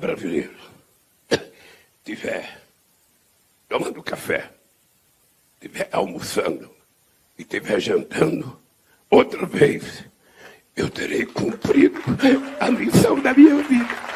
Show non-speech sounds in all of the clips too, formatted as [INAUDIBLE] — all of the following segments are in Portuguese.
cada brasileiro tiver tomando café, tiver almoçando e tiver jantando, outra vez eu terei cumprido a missão da minha vida.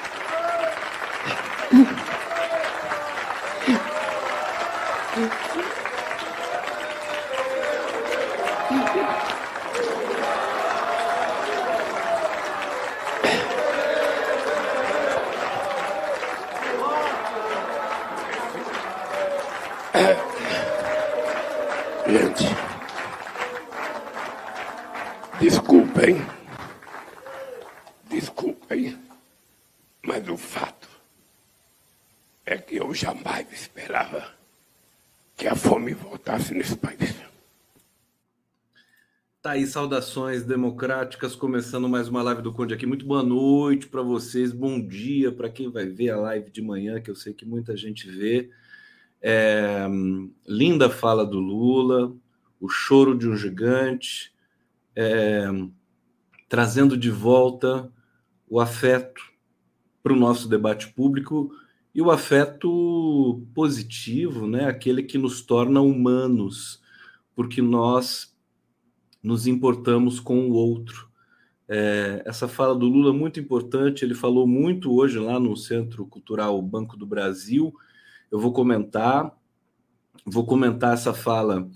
Saudações democráticas, começando mais uma live do Conde aqui. Muito boa noite para vocês, bom dia para quem vai ver a live de manhã, que eu sei que muita gente vê. É, linda fala do Lula, o choro de um gigante, é, trazendo de volta o afeto para o nosso debate público e o afeto positivo, né? aquele que nos torna humanos, porque nós nos importamos com o outro. É, essa fala do Lula é muito importante, ele falou muito hoje lá no Centro Cultural Banco do Brasil. Eu vou comentar, vou comentar essa fala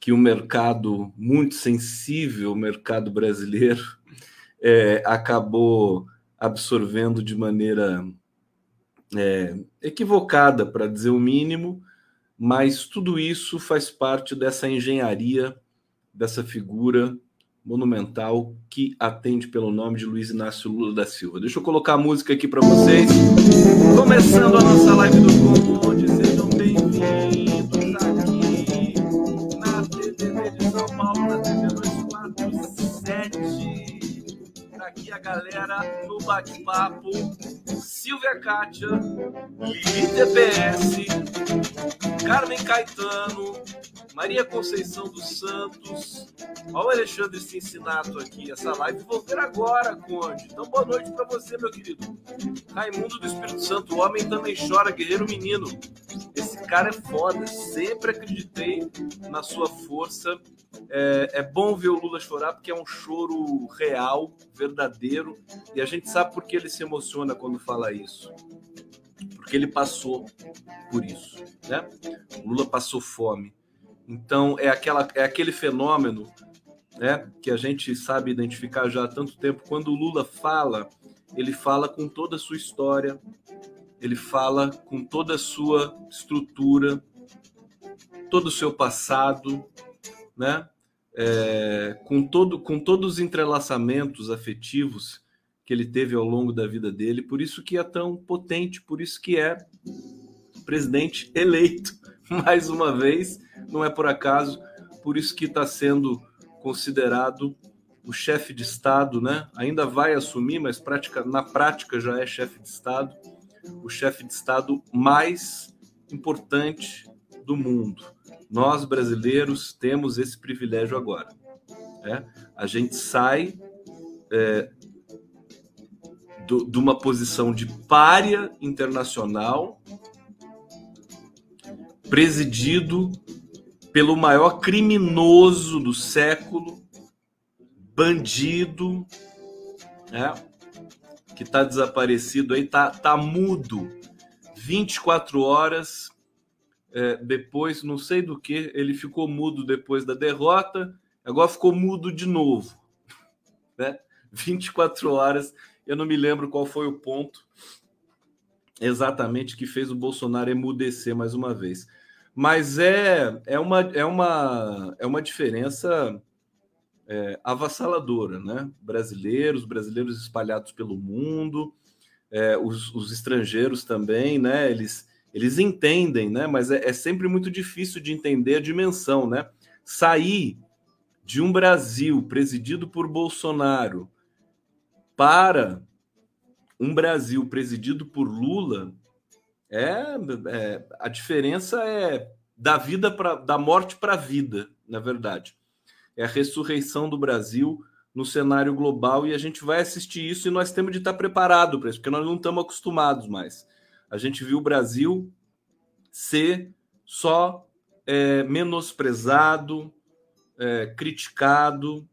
que o mercado muito sensível, o mercado brasileiro, [LAUGHS] é, acabou absorvendo de maneira é, equivocada, para dizer o mínimo, mas tudo isso faz parte dessa engenharia dessa figura monumental que atende pelo nome de Luiz Inácio Lula da Silva. Deixa eu colocar a música aqui para vocês. Começando a nossa live do Conde, sejam a galera no bate-papo. Silvia Kátia, Lili TPS, Carmen Caetano, Maria Conceição dos Santos. Olha o Alexandre Cincinato aqui. Essa live vou ver agora, Conde. Então, boa noite para você, meu querido. Raimundo do Espírito Santo, homem também chora, guerreiro menino. Esse cara é foda. Sempre acreditei na sua força. É, é bom ver o Lula chorar porque é um choro real, verdadeiro. E a gente sabe por que ele se emociona quando fala isso porque ele passou por isso, né? O Lula passou fome, então é aquela é aquele fenômeno, né, que a gente sabe identificar já há tanto tempo. Quando o Lula fala, ele fala com toda a sua história, ele fala com toda a sua estrutura, todo o seu passado, né? É, com todo com todos os entrelaçamentos afetivos que ele teve ao longo da vida dele, por isso que é tão potente, por isso que é presidente eleito [LAUGHS] mais uma vez não é por acaso, por isso que está sendo considerado o chefe de Estado, né? Ainda vai assumir, mas prática, na prática já é chefe de Estado, o chefe de Estado mais importante do mundo. Nós brasileiros temos esse privilégio agora. Né? A gente sai é, do, de uma posição de párea internacional, presidido pelo maior criminoso do século, bandido, né? que está desaparecido aí, tá, tá mudo 24 horas é, depois, não sei do que, ele ficou mudo depois da derrota, agora ficou mudo de novo. [LAUGHS] Né? 24 horas, eu não me lembro qual foi o ponto exatamente que fez o Bolsonaro emudecer mais uma vez mas é, é, uma, é, uma, é uma diferença é, avassaladora, né? Brasileiros, brasileiros espalhados pelo mundo, é, os, os, estrangeiros também, né? Eles, eles entendem, né? Mas é, é, sempre muito difícil de entender a dimensão, né? Sair de um Brasil presidido por Bolsonaro para um Brasil presidido por Lula é, é a diferença é da vida para da morte para a vida, na verdade. É a ressurreição do Brasil no cenário global e a gente vai assistir isso e nós temos de estar preparado para isso, porque nós não estamos acostumados mais. A gente viu o Brasil ser só é, menosprezado, é, criticado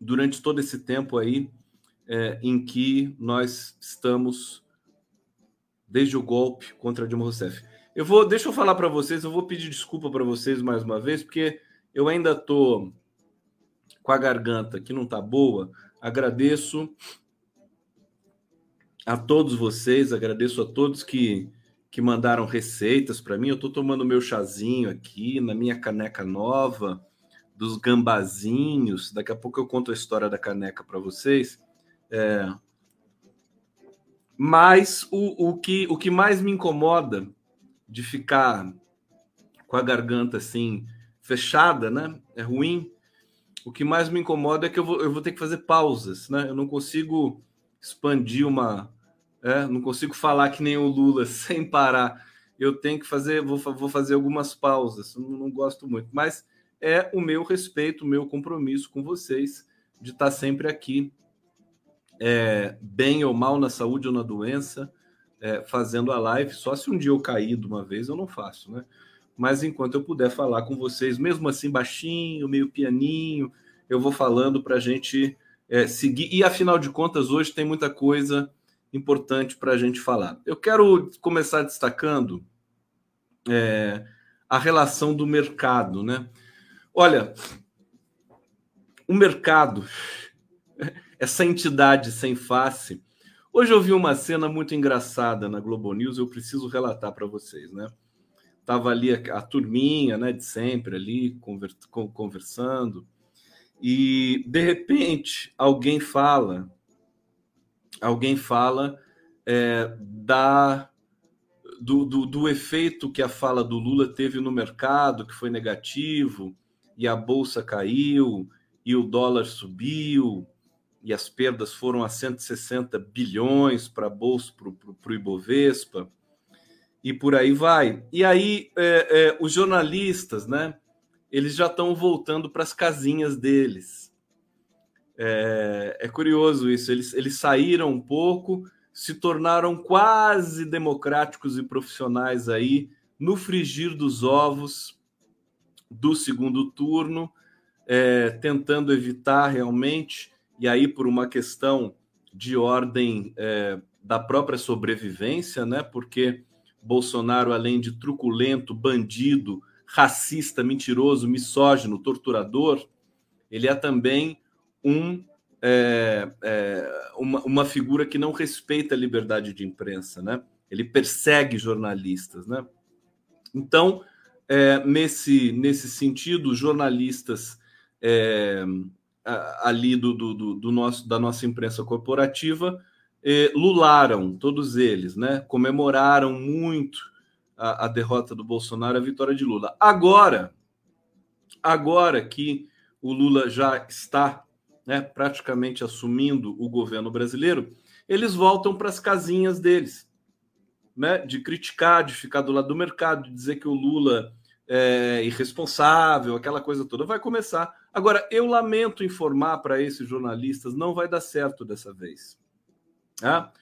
durante todo esse tempo aí é, em que nós estamos desde o golpe contra Dilma Rousseff. Eu vou, deixa eu falar para vocês, eu vou pedir desculpa para vocês mais uma vez, porque eu ainda tô com a garganta que não tá boa. Agradeço a todos vocês, agradeço a todos que que mandaram receitas para mim. Eu estou tomando meu chazinho aqui na minha caneca nova dos gambazinhos. Daqui a pouco eu conto a história da caneca para vocês. É... Mas o, o, que, o que mais me incomoda de ficar com a garganta assim fechada, né? É ruim. O que mais me incomoda é que eu vou, eu vou ter que fazer pausas, né? Eu não consigo expandir uma. É, não consigo falar que nem o Lula [LAUGHS] sem parar. Eu tenho que fazer, vou, vou fazer algumas pausas. Não, não gosto muito, mas é o meu respeito, o meu compromisso com vocês de estar sempre aqui, é, bem ou mal na saúde ou na doença, é, fazendo a live. Só se um dia eu cair de uma vez, eu não faço, né? Mas enquanto eu puder falar com vocês, mesmo assim baixinho, meio pianinho, eu vou falando para a gente é, seguir. E afinal de contas, hoje tem muita coisa importante para a gente falar. Eu quero começar destacando é, a relação do mercado, né? Olha, o mercado, [LAUGHS] essa entidade sem face, Hoje eu vi uma cena muito engraçada na Globo News, eu preciso relatar para vocês, né? Tava ali a, a, turminha, né, de sempre ali conver, conversando, e de repente alguém fala, alguém fala é, da do, do, do efeito que a fala do Lula teve no mercado, que foi negativo, e a bolsa caiu, e o dólar subiu, e as perdas foram a 160 bilhões para a Bolsa, para o Ibovespa, e por aí vai. E aí é, é, os jornalistas, né, eles já estão voltando para as casinhas deles. É, é, curioso isso, eles, eles saíram um pouco, se tornaram quase democráticos e profissionais aí no frigir dos ovos do segundo turno, é, tentando evitar realmente e aí por uma questão de ordem é, da própria sobrevivência, né? Porque Bolsonaro, além de truculento, bandido, racista, mentiroso, misógino, torturador, ele é também um é, é, uma, uma, figura que não respeita a liberdade de imprensa, né? Ele persegue jornalistas, né? Então, é, nesse, nesse sentido, jornalistas é, ali do, do, do, nosso, da nossa imprensa corporativa eh, lularam, todos eles, né? Comemoraram muito a, a, derrota do Bolsonaro, a vitória de Lula. Agora, agora que o Lula já está né, praticamente assumindo o governo brasileiro, eles voltam para as casinhas deles, né? De criticar, de ficar do lado do mercado, de dizer que o Lula é irresponsável, aquela coisa toda. Vai começar Agora, eu lamento informar para esses jornalistas, não vai dar certo dessa vez. Tá?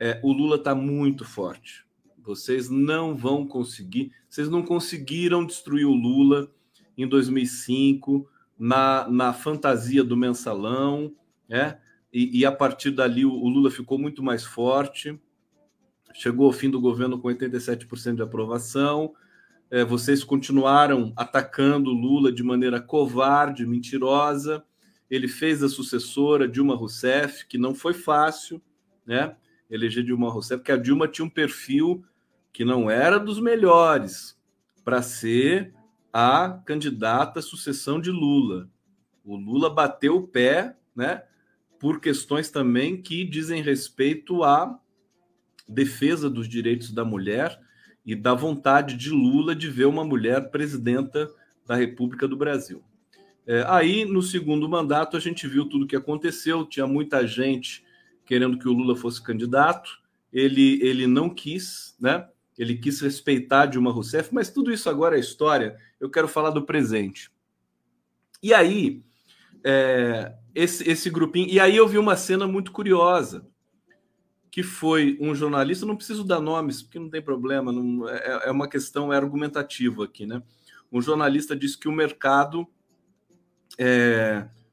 É, o Lula está muito forte. Vocês não vão conseguir, vocês não conseguiram destruir o Lula em 2005 na, na fantasia do mensalão, né? E, e a partir dali o, o Lula ficou muito mais forte. Chegou ao fim do governo com 87% de aprovação é, vocês continuaram atacando Lula de maneira covarde, mentirosa. Ele fez a sucessora Dilma Rousseff, que não foi fácil, né? Eleger Dilma Rousseff, porque a Dilma tinha um perfil que não era dos melhores para ser a candidata à sucessão de Lula. O Lula bateu o pé, né? por questões também que dizem respeito à defesa dos direitos da mulher e da vontade de Lula de ver uma mulher presidenta da República do Brasil. É, aí, no segundo mandato, a gente viu tudo o que aconteceu, tinha muita gente querendo que o Lula fosse candidato, ele, ele não quis, né? Ele quis respeitar Dilma Rousseff, mas tudo isso agora é história. Eu quero falar do presente. E aí, é, esse, esse grupinho. E aí eu vi uma cena muito curiosa, que foi um jornalista, não preciso dar nomes, porque não tem problema, não, é, é uma questão é argumentativa aqui, né? Um jornalista disse que o mercado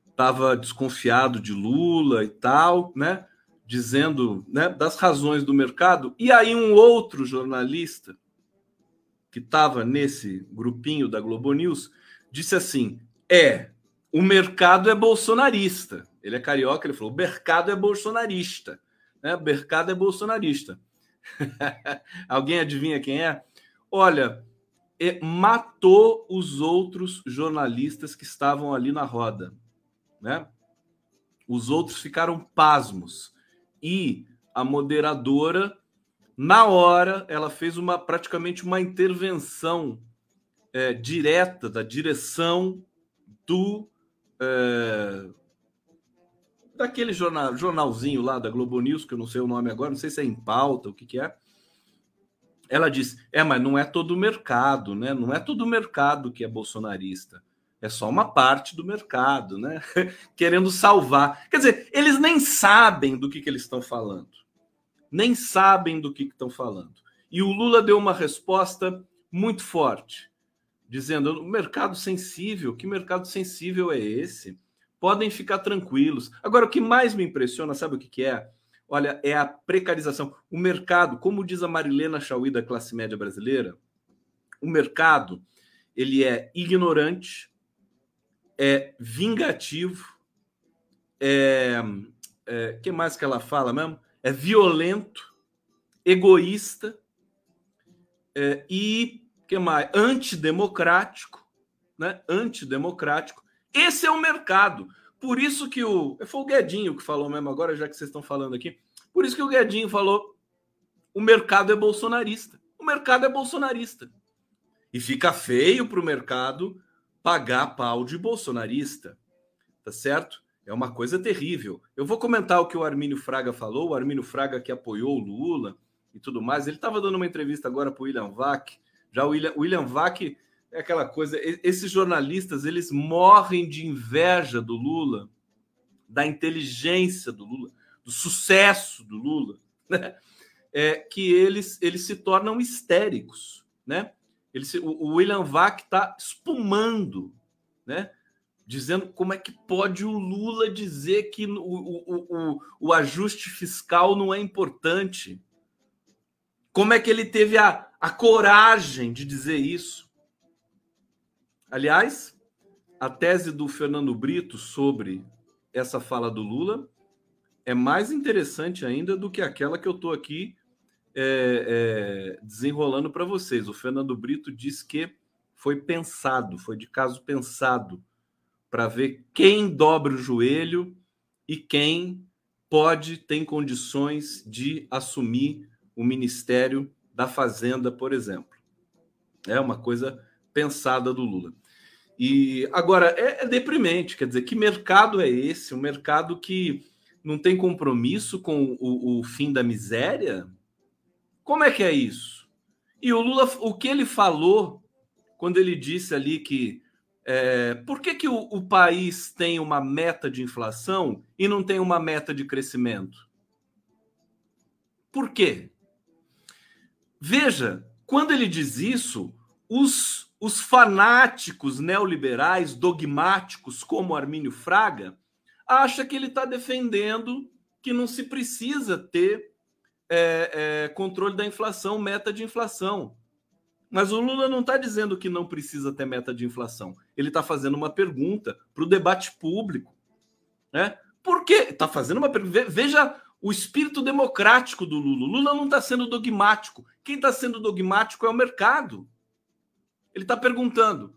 estava é, desconfiado de Lula e tal, né? Dizendo né, das razões do mercado. E aí um outro jornalista que estava nesse grupinho da Globo News disse assim: é, o mercado é bolsonarista. Ele é carioca, ele falou: o mercado é bolsonarista. Né? O mercado é bolsonarista. [LAUGHS] Alguém adivinha quem é? Olha, matou os outros jornalistas que estavam ali na roda. Né? Os outros ficaram pasmos. E a moderadora, na hora, ela fez uma praticamente uma intervenção é, direta da direção do é, daquele jornal, jornalzinho lá da Globo News, que eu não sei o nome agora, não sei se é em pauta, o que, que é. Ela disse: é, mas não é todo o mercado, né? Não é todo o mercado que é bolsonarista. É só uma parte do mercado, né? [LAUGHS] Querendo salvar. Quer dizer, eles nem sabem do que, que eles estão falando. Nem sabem do que estão falando. E o Lula deu uma resposta muito forte dizendo: o mercado sensível, que mercado sensível é esse? Podem ficar tranquilos. Agora, o que mais me impressiona, sabe o que, que é? Olha, é a precarização. O mercado, como diz a Marilena Chauí da classe média brasileira, o mercado ele é ignorante, é vingativo, é, é que mais que ela fala mesmo? É violento, egoísta é, e que mais? Antidemocrático, né? Antidemocrático. Esse é o mercado. Por isso que o. Foi o Guedinho que falou mesmo agora, já que vocês estão falando aqui. Por isso que o Guedinho falou: o mercado é bolsonarista. O mercado é bolsonarista. E fica feio para o mercado pagar pau de bolsonarista. Tá certo? É uma coisa terrível. Eu vou comentar o que o Armínio Fraga falou, o Armínio Fraga que apoiou o Lula e tudo mais. Ele estava dando uma entrevista agora para o William Vac, já o William, William Vac é aquela coisa, esses jornalistas, eles morrem de inveja do Lula, da inteligência do Lula, do sucesso do Lula, né? É que eles, eles se tornam histéricos, né? Ele o, William Vac está espumando, né? Dizendo como é que pode o Lula dizer que o, o, o, o ajuste fiscal não é importante. Como é que ele teve a, a coragem de dizer isso. Aliás, a tese do Fernando Brito sobre essa fala do Lula é mais interessante ainda do que aquela que eu estou aqui é, é, desenrolando para vocês. O Fernando Brito diz que foi pensado, foi de caso pensado, para ver quem dobra o joelho e quem pode, tem condições de assumir o ministério da Fazenda, por exemplo. É uma coisa pensada do Lula. E agora é, é, deprimente, quer dizer, que mercado é esse? Um mercado que não tem compromisso com o, o fim da miséria? Como é que é isso? E o Lula, o que ele falou quando ele disse ali que é, por que, que o, o país tem uma meta de inflação e não tem uma meta de crescimento? Por quê? Veja, quando ele diz isso, os, os fanáticos neoliberais, dogmáticos, como Armínio Fraga, acha que ele está defendendo que não se precisa ter é, é, controle da inflação, meta de inflação. Mas o Lula não está dizendo que não precisa ter meta de inflação. Ele está fazendo uma pergunta para o debate público. Né? Por quê? Está fazendo uma pergunta. Veja o espírito democrático do Lula. Lula não está sendo dogmático. Quem está sendo dogmático é o mercado. Ele está perguntando: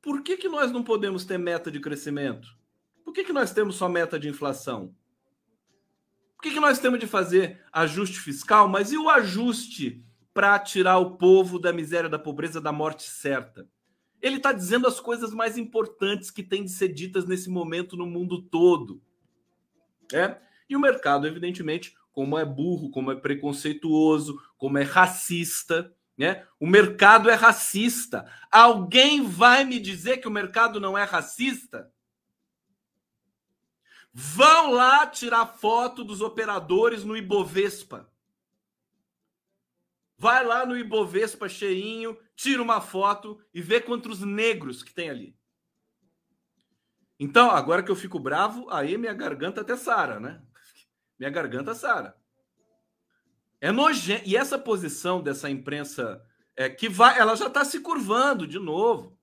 por que, que nós não podemos ter meta de crescimento? Por que, que nós temos só meta de inflação? Por que, que nós temos de fazer ajuste fiscal? Mas e o ajuste para tirar o povo da miséria, da pobreza, da morte certa? Ele está dizendo as coisas mais importantes que têm de ser ditas nesse momento no mundo todo. É? E o mercado, evidentemente, como é burro, como é preconceituoso, como é racista, né? O mercado é racista. Alguém vai me dizer que o mercado não é racista? Vão lá tirar foto dos operadores no Ibovespa. Vai lá no Ibovespa cheinho, tira uma foto e vê quantos negros que tem ali. Então, agora que eu fico bravo, aí minha garganta até sara, né? [LAUGHS] Minha garganta sara. É nojento. E essa posição dessa imprensa é, que vai, ela já está se curvando de novo.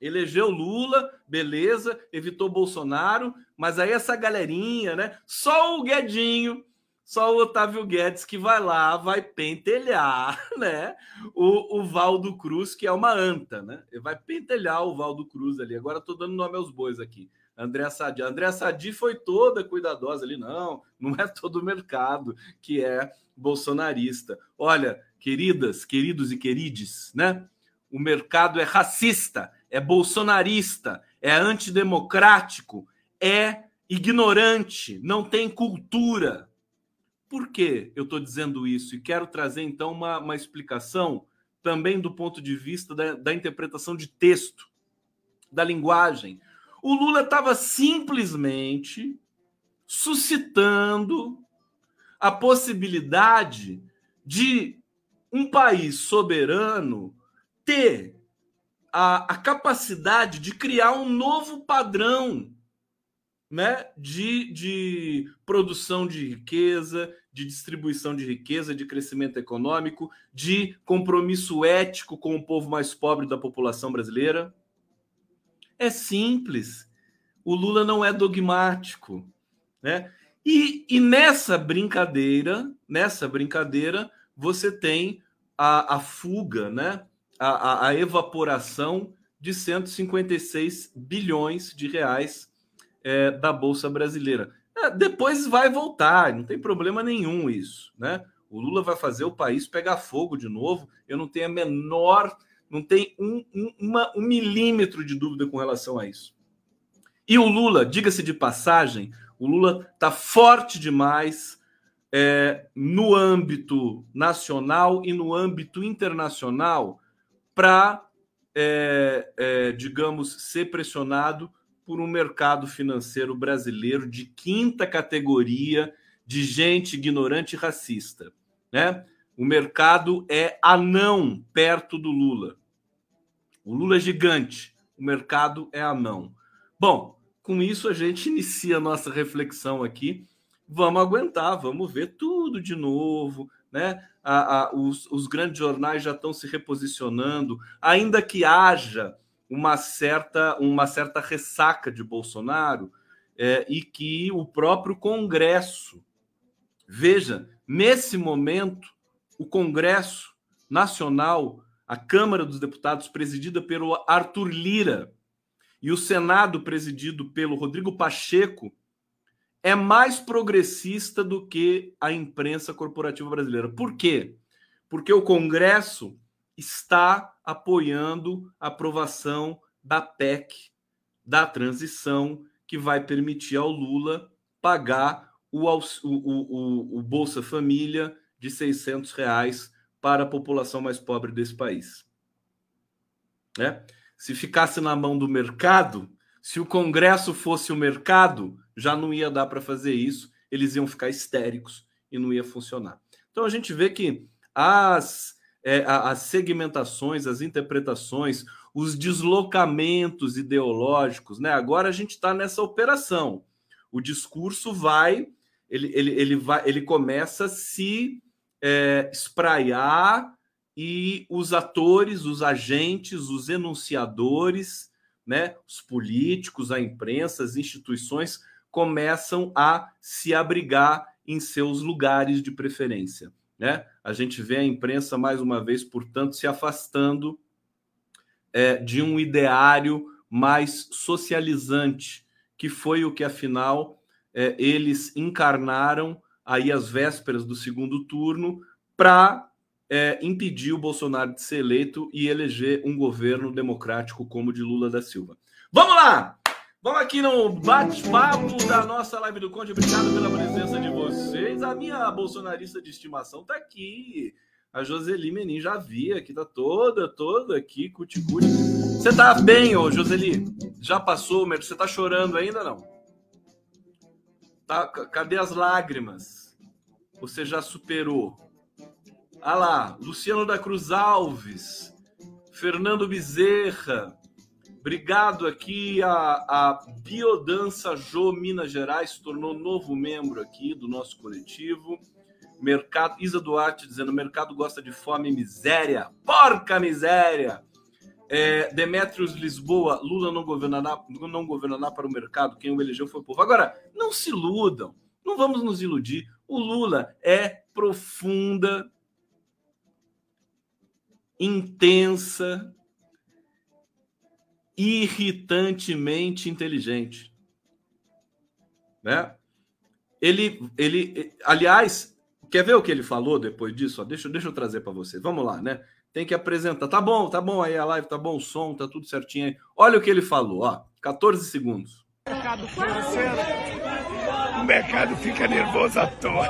Elegeu Lula, beleza, evitou Bolsonaro, mas aí essa galerinha, né? Só o Guedinho, só o Otávio Guedes que vai lá, vai pentelhar, [LAUGHS] né? O, o Valdo Cruz, que é uma anta, né? Ele vai pentelhar o Valdo Cruz ali. Agora estou dando nome aos bois aqui. André Sadi. André Sadi foi toda cuidadosa ali, não, não é todo o mercado que é bolsonarista. Olha, queridas, queridos e querides, né? O mercado é racista, é bolsonarista, é antidemocrático, é ignorante, não tem cultura. Por que eu estou dizendo isso? E quero trazer então uma, uma explicação também do ponto de vista da, da interpretação de texto, da linguagem. O Lula estava simplesmente suscitando a possibilidade de um país soberano ter a, a capacidade de criar um novo padrão né, de, de produção de riqueza, de distribuição de riqueza, de crescimento econômico, de compromisso ético com o povo mais pobre da população brasileira. É simples. O Lula não é dogmático, né? E, e nessa brincadeira, nessa brincadeira, você tem a, a fuga, né? A, a, evaporação de 156 bilhões de reais é, da Bolsa Brasileira. É, depois vai voltar, não tem problema nenhum isso, né? O Lula vai fazer o país pegar fogo de novo. Eu não tenho a menor, não tem um, um, um milímetro de dúvida com relação a isso. E o Lula, diga-se de passagem, o Lula está forte demais é, no âmbito nacional e no âmbito internacional para, é, é, digamos, ser pressionado por um mercado financeiro brasileiro de quinta categoria de gente ignorante e racista. Né? O mercado é anão perto do Lula. O Lula é gigante, o mercado é anão. Bom, com isso a gente [LAUGHS] inicia a nossa reflexão aqui. Vamos aguentar, vamos ver tudo de novo, né? A, a, os, os grandes jornais já estão se reposicionando, ainda que haja uma certa, uma certa ressaca de Bolsonaro é, e que o próprio Congresso, veja, nesse momento, o Congresso Nacional, a Câmara dos Deputados, presidida pelo Arthur Lira, e o Senado, presidido pelo Rodrigo Pacheco, é mais progressista do que a imprensa corporativa brasileira. Por quê? Porque o Congresso está apoiando a aprovação da PEC, da transição, que vai permitir ao Lula pagar o, o, o, o Bolsa Família de 600 reais para a população mais pobre desse país. Né? Se ficasse na mão do mercado, se o Congresso fosse o mercado, já não ia dar para fazer isso, eles iam ficar histéricos e não ia funcionar. Então a gente vê que as, é, as segmentações, as interpretações, os deslocamentos ideológicos, né? Agora a gente está nessa operação. O discurso vai, ele, ele, ele, vai, ele começa a se é, espraiar e os atores, os agentes, os enunciadores né, os políticos, a imprensa, as instituições começam a se abrigar em seus lugares de preferência. Né? A gente vê a imprensa, mais uma vez, portanto, se afastando é, de um ideário mais socializante, que foi o que, afinal, é, eles encarnaram aí às vésperas do segundo turno para é, impedir o Bolsonaro de ser eleito e eleger um governo democrático como o de Lula da Silva. Vamos lá! Vamos aqui no bate-papo da nossa live do Conde. Obrigado pela presença de vocês. A minha bolsonarista de estimação está aqui. A Joseli Menin já vi aqui, tá toda, toda aqui, cuticute. Você tá bem, ô Joseli? Já passou, mas você tá chorando ainda não? Tá, cadê as lágrimas? Você já superou? Ah lá, Luciano da Cruz Alves, Fernando Bezerra, Obrigado aqui a, a Biodança Jô Minas Gerais, se tornou novo membro aqui do nosso coletivo. Mercado, Isa Duarte dizendo: mercado gosta de fome e miséria. Porca miséria! É, Demetrios Lisboa, Lula não governará, não governará para o mercado, quem o elegeu foi o povo. Agora, não se iludam, não vamos nos iludir. O Lula é profunda, intensa, irritantemente inteligente. Né? Ele, ele, aliás, quer ver o que ele falou depois disso? deixa, deixa eu trazer para você. Vamos lá, né? Tem que apresentar. Tá bom, tá bom aí a live, tá bom o som, tá tudo certinho aí. Olha o que ele falou, ó. 14 segundos. Mercado financeiro o mercado fica nervoso à toa.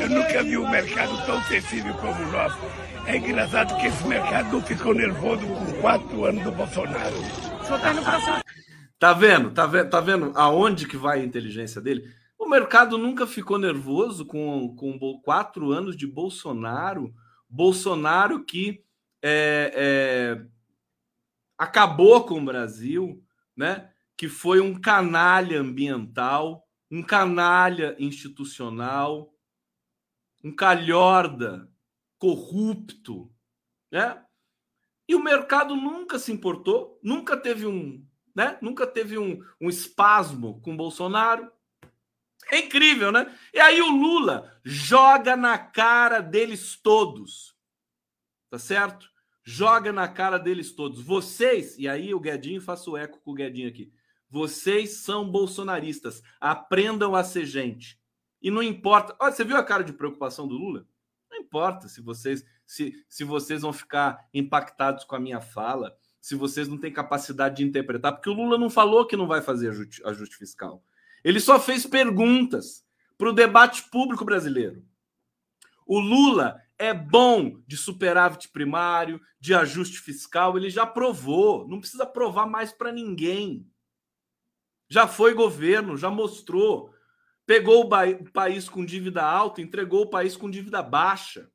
Eu nunca vi um mercado tão sensível como o nosso. É engraçado que esse mercado não ficou nervoso com quatro anos do Bolsonaro. Tá vendo? Tá vendo? Tá vendo aonde que vai a inteligência dele? O mercado nunca ficou nervoso com, com quatro anos de Bolsonaro. Bolsonaro que é, é, acabou com o Brasil, né? Que foi um canalha ambiental, um canalha institucional, um calhorda corrupto, né? E o mercado nunca se importou, nunca teve um, né? Nunca teve um, um espasmo com Bolsonaro. É incrível, né? E aí o Lula joga na cara deles todos. Tá certo? Joga na cara deles todos. Vocês, e aí o Guedinho, faço eco com o Guedinho aqui. Vocês são bolsonaristas. Aprendam a ser gente. E não importa. Olha, você viu a cara de preocupação do Lula? Não importa se vocês se, se vocês vão ficar impactados com a minha fala, se vocês não têm capacidade de interpretar, porque o Lula não falou que não vai fazer ajuste, ajuste fiscal. Ele só fez perguntas para o debate público brasileiro. O Lula é bom de superávit primário, de ajuste fiscal, ele já provou, não precisa provar mais para ninguém já foi governo, já mostrou. Pegou o país com dívida alta, entregou o país com dívida baixa.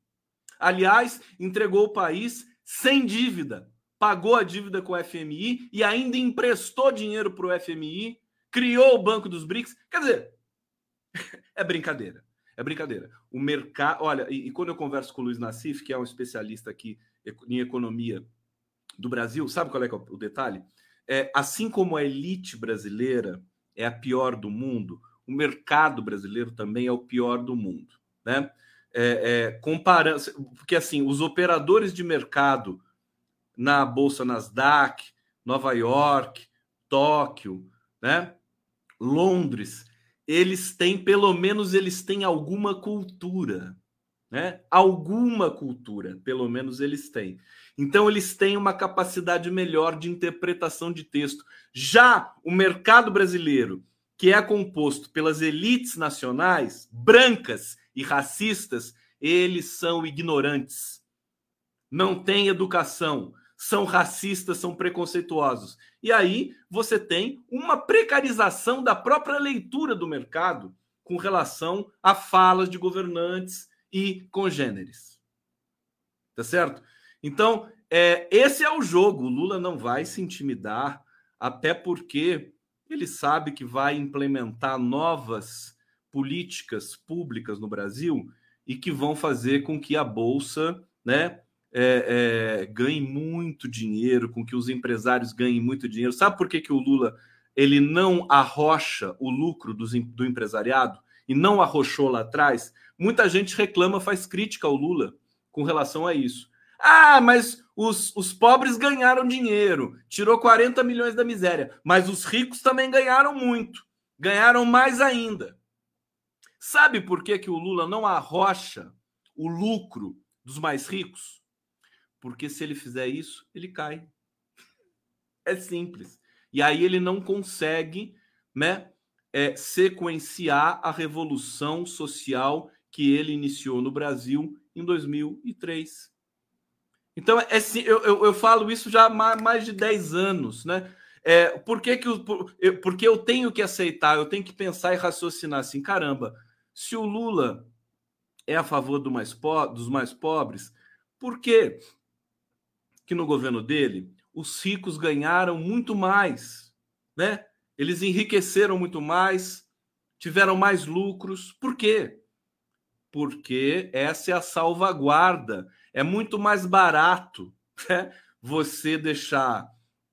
Aliás, entregou o país sem dívida. Pagou a dívida com o FMI e ainda emprestou dinheiro para o FMI, criou o Banco dos BRICS. Quer dizer, [LAUGHS] é brincadeira. É brincadeira. O mercado. Olha, e, e, quando eu converso com o Luiz Nassif, que é um especialista aqui em economia do Brasil, sabe qual é, é o detalhe? É, assim como a elite brasileira é a pior do mundo, o mercado brasileiro também é o pior do mundo, né? É, é, comparando, porque assim, os operadores de mercado na bolsa Nasdaq, Nova York, Tóquio, né? Londres, eles têm, pelo menos eles têm alguma cultura, né? Alguma cultura, pelo menos eles têm. Então, eles têm uma capacidade melhor de interpretação de texto. Já o mercado brasileiro, que é composto pelas elites nacionais, brancas e racistas, eles são ignorantes. Não têm educação, são racistas, são preconceituosos. E aí você tem uma precarização da própria leitura do mercado com relação a falas de governantes e congêneres. Tá certo? Então, é, esse é o jogo. O Lula não vai se intimidar, até porque ele sabe que vai implementar novas políticas públicas no Brasil e que vão fazer com que a Bolsa né, é, é, ganhe muito dinheiro, com que os empresários ganhem muito dinheiro. Sabe por que, que o Lula ele não arrocha o lucro do, do empresariado e não arrochou lá atrás? Muita gente reclama, faz crítica ao Lula com relação a isso. Ah, mas os, os pobres ganharam dinheiro, tirou 40 milhões da miséria, mas os ricos também ganharam muito, ganharam mais ainda. Sabe por que, que o Lula não arrocha o lucro dos mais ricos? Porque se ele fizer isso, ele cai. É simples. E aí ele não consegue né, é, sequenciar a revolução social que ele iniciou no Brasil em 2003. Então, é, eu, eu, eu falo isso já há mais de 10 anos, né? É, por que, que por, eu, porque eu tenho que aceitar, eu tenho que pensar e raciocinar assim, caramba, se o Lula é a favor do mais po dos mais pobres, por que, que no governo dele os ricos ganharam muito mais, né? Eles enriqueceram muito mais, tiveram mais lucros. Por quê? Porque essa é a salvaguarda. É muito mais barato né? você deixar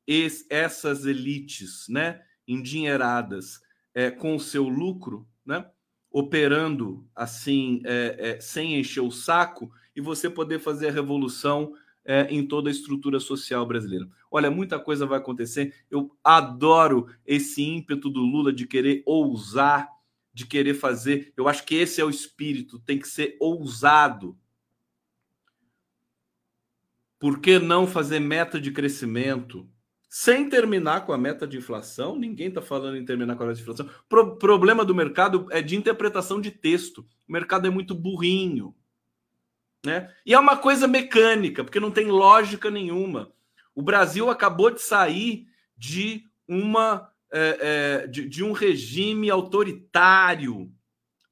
es, essas elites né, endinheiradas é, com o seu lucro, né, operando assim, é, é, sem encher o saco, e você poder fazer a revolução é, em toda a estrutura social brasileira. Olha, muita coisa vai acontecer. Eu adoro esse ímpeto do Lula de querer ousar, de querer fazer. Eu acho que esse é o espírito, tem que ser ousado. Por que não fazer meta de crescimento? Sem terminar com a meta de inflação, ninguém está falando em terminar com a meta de inflação. Pro problema do mercado é de interpretação de texto. O mercado é muito burrinho. Né? E é uma coisa mecânica, porque não tem lógica nenhuma. O Brasil acabou de sair de uma é, é, de, de um regime autoritário,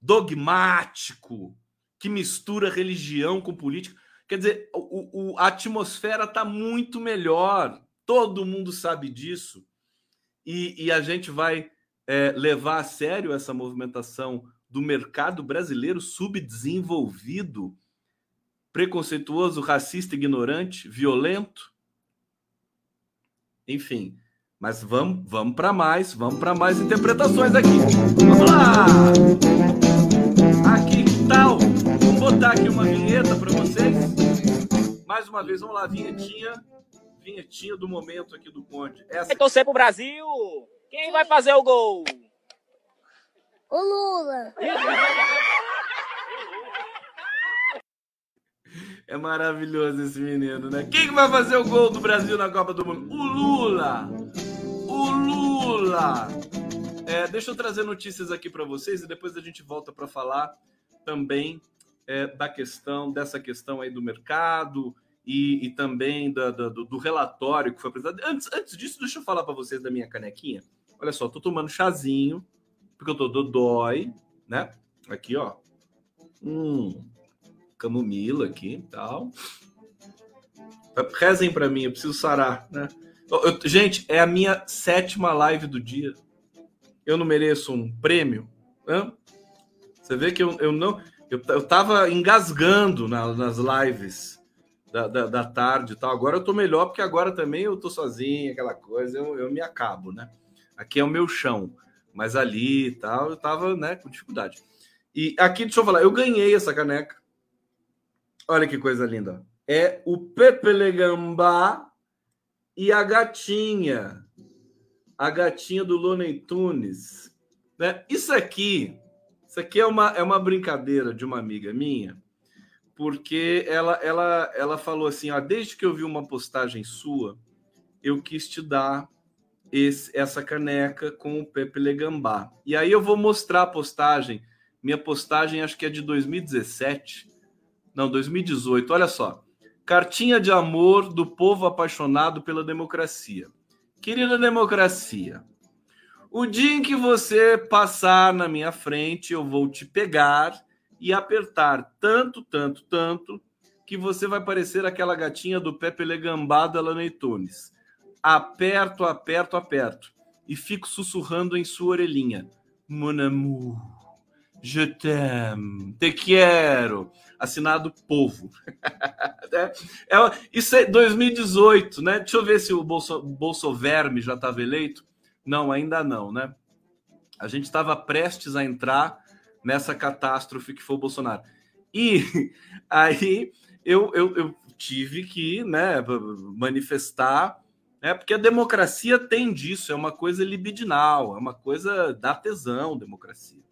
dogmático, que mistura religião com política. Quer dizer, o, o, a atmosfera está muito melhor. Todo mundo sabe disso. E, e a gente vai é, levar a sério essa movimentação do mercado brasileiro subdesenvolvido preconceituoso, racista, ignorante, violento. Enfim, mas vamos, vamos para mais, vamos para mais interpretações aqui. Vamos lá! Aqui, que tal? Vou botar aqui uma vinheta para vocês. Mais uma vez, vamos lá, vinhetinha. Vinhetinha do momento aqui do Conde. Essa... Vai torcer pro Brasil? Quem vai fazer o gol? O Lula. É maravilhoso esse menino, né? Quem vai fazer o gol do Brasil na Copa do Mundo? O Lula! Lula! É, deixa eu trazer notícias aqui para vocês e depois a gente volta para falar também é, da questão, dessa questão aí do mercado e, e também da, da, do, do, relatório que foi apresentado. Antes, antes disso, deixa eu falar para vocês da minha canequinha. Olha só, tô tomando chazinho, porque eu tô do dói, né? Aqui, ó. Hum, camomila aqui e tal. Rezem para mim, eu preciso sarar, né? Eu, gente, é a minha sétima live do dia. Eu não mereço um prêmio? Hã? Você vê que eu, eu não. Eu, eu tava engasgando na, nas lives da, da, da, tarde e tal. Agora eu tô melhor, porque agora também eu tô sozinho, aquela coisa, eu, eu me acabo, né? Aqui é o meu chão. Mas ali e tal, eu tava, né, com dificuldade. E aqui, deixa eu falar, eu ganhei essa caneca. Olha que coisa linda. É o Pepe Legambá e a gatinha. A gatinha do Looney Tunes. Né? Isso aqui, isso aqui é uma, é uma brincadeira de uma amiga minha, porque ela, ela, ela falou assim: ó, desde que eu vi uma postagem sua, eu quis te dar esse, essa caneca com o Pepe Legambá. E aí eu vou mostrar a postagem. Minha postagem acho que é de 2017 não, 2018. Olha só. Cartinha de amor do povo apaixonado pela democracia. Querida democracia, o dia em que você passar na minha frente, eu vou te pegar e apertar tanto, tanto, tanto, que você vai parecer aquela gatinha do Pepe Legambá da. Aperto, aperto, aperto. E fico sussurrando em sua orelhinha. Mon amour, je t'aime, te quero assinado Povo. [LAUGHS] é, é, isso é 2018, né? Deixa eu ver se o Bolso, Bolso já estava eleito. Não, ainda não, né? A gente estava prestes a entrar nessa catástrofe que foi o Bolsonaro. E [LAUGHS] aí eu, eu, eu tive que né, manifestar, né, porque a democracia tem disso, é uma coisa libidinal, é uma coisa da tesão, democracia.